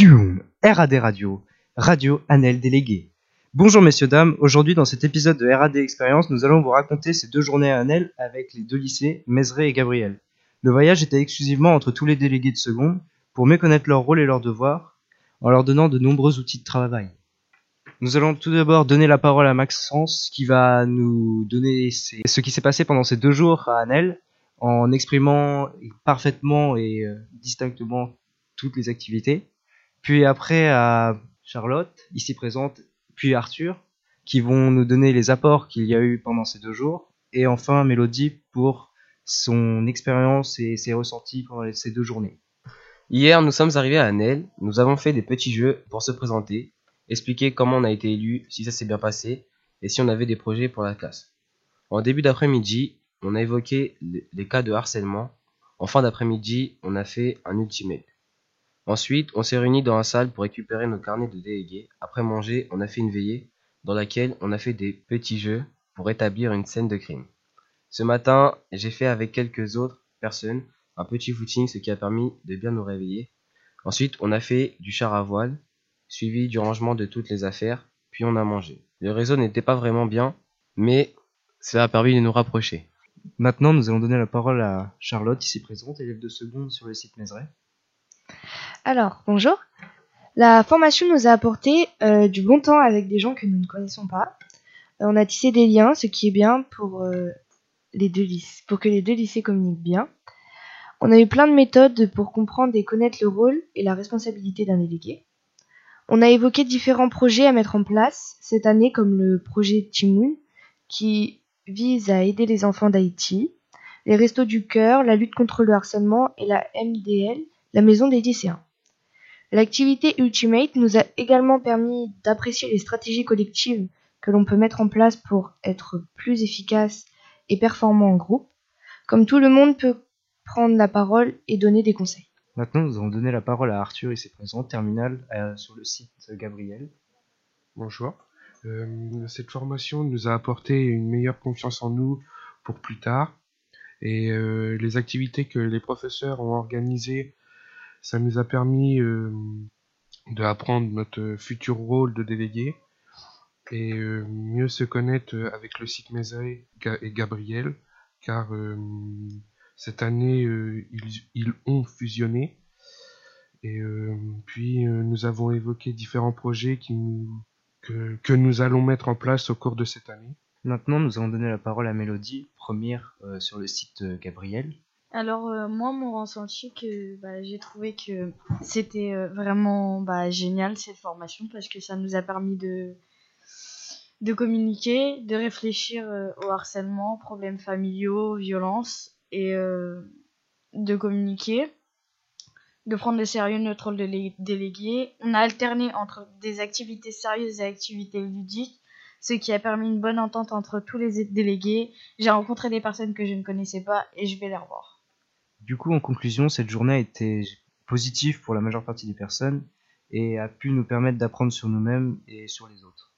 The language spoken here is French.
Zoom, RAD Radio, Radio Annel Délégué. Bonjour messieurs dames, aujourd'hui dans cet épisode de RAD Expérience, nous allons vous raconter ces deux journées à Annel avec les deux lycées, Mézeray et Gabriel. Le voyage était exclusivement entre tous les délégués de seconde pour mieux connaître leur rôle et leurs devoirs, en leur donnant de nombreux outils de travail. Nous allons tout d'abord donner la parole à Maxence qui va nous donner ce qui s'est passé pendant ces deux jours à Annel en exprimant parfaitement et euh, distinctement toutes les activités. Puis après à Charlotte, ici présente, puis Arthur, qui vont nous donner les apports qu'il y a eu pendant ces deux jours. Et enfin Mélodie pour son expérience et ses ressentis pendant ces deux journées. Hier, nous sommes arrivés à Annel, nous avons fait des petits jeux pour se présenter, expliquer comment on a été élu, si ça s'est bien passé, et si on avait des projets pour la classe. En début d'après-midi, on a évoqué les cas de harcèlement. En fin d'après-midi, on a fait un ultimate. Ensuite, on s'est réunis dans la salle pour récupérer nos carnets de délégués. Après manger, on a fait une veillée dans laquelle on a fait des petits jeux pour établir une scène de crime. Ce matin, j'ai fait avec quelques autres personnes un petit footing, ce qui a permis de bien nous réveiller. Ensuite, on a fait du char à voile, suivi du rangement de toutes les affaires, puis on a mangé. Le réseau n'était pas vraiment bien, mais cela a permis de nous rapprocher. Maintenant, nous allons donner la parole à Charlotte, ici présente, élève de seconde sur le site Mézeray. Alors, bonjour. La formation nous a apporté euh, du bon temps avec des gens que nous ne connaissons pas. Euh, on a tissé des liens, ce qui est bien pour, euh, les deux lycées, pour que les deux lycées communiquent bien. On a eu plein de méthodes pour comprendre et connaître le rôle et la responsabilité d'un délégué. On a évoqué différents projets à mettre en place cette année, comme le projet Timoun, qui vise à aider les enfants d'Haïti, les Restos du Cœur, la lutte contre le harcèlement et la MDL, la maison des lycéens. L'activité Ultimate nous a également permis d'apprécier les stratégies collectives que l'on peut mettre en place pour être plus efficace et performant en groupe. Comme tout le monde peut prendre la parole et donner des conseils. Maintenant, nous allons donner la parole à Arthur, ici présent, terminal euh, sur le site Gabriel. Bonjour. Euh, cette formation nous a apporté une meilleure confiance en nous pour plus tard. Et euh, les activités que les professeurs ont organisées, ça nous a permis euh, d'apprendre notre futur rôle de délégué et euh, mieux se connaître avec le site Ga- et Gabriel, car euh, cette année, ils, ont fusionné. Et puis, nous avons évoqué différents projets que, nous allons mettre en place au cours de cette année. Maintenant, nous allons donner la parole à Mélodie, première sur le site Gabriel. Alors euh, moi mon ressenti que bah, j'ai trouvé que c'était euh, vraiment bah, génial cette formation parce que ça nous a permis de de communiquer, de réfléchir euh, au harcèlement, problèmes familiaux, violences et euh, de communiquer, de prendre au sérieux notre rôle de lé- délégué. On a alterné entre des activités sérieuses et activités ludiques, ce qui a permis une bonne entente entre tous les délégués. J'ai rencontré des personnes que je ne connaissais pas et je vais les revoir. Du coup, en conclusion, cette journée a été positive pour la majeure partie des personnes et a pu nous permettre d'apprendre sur nous-mêmes et sur les autres.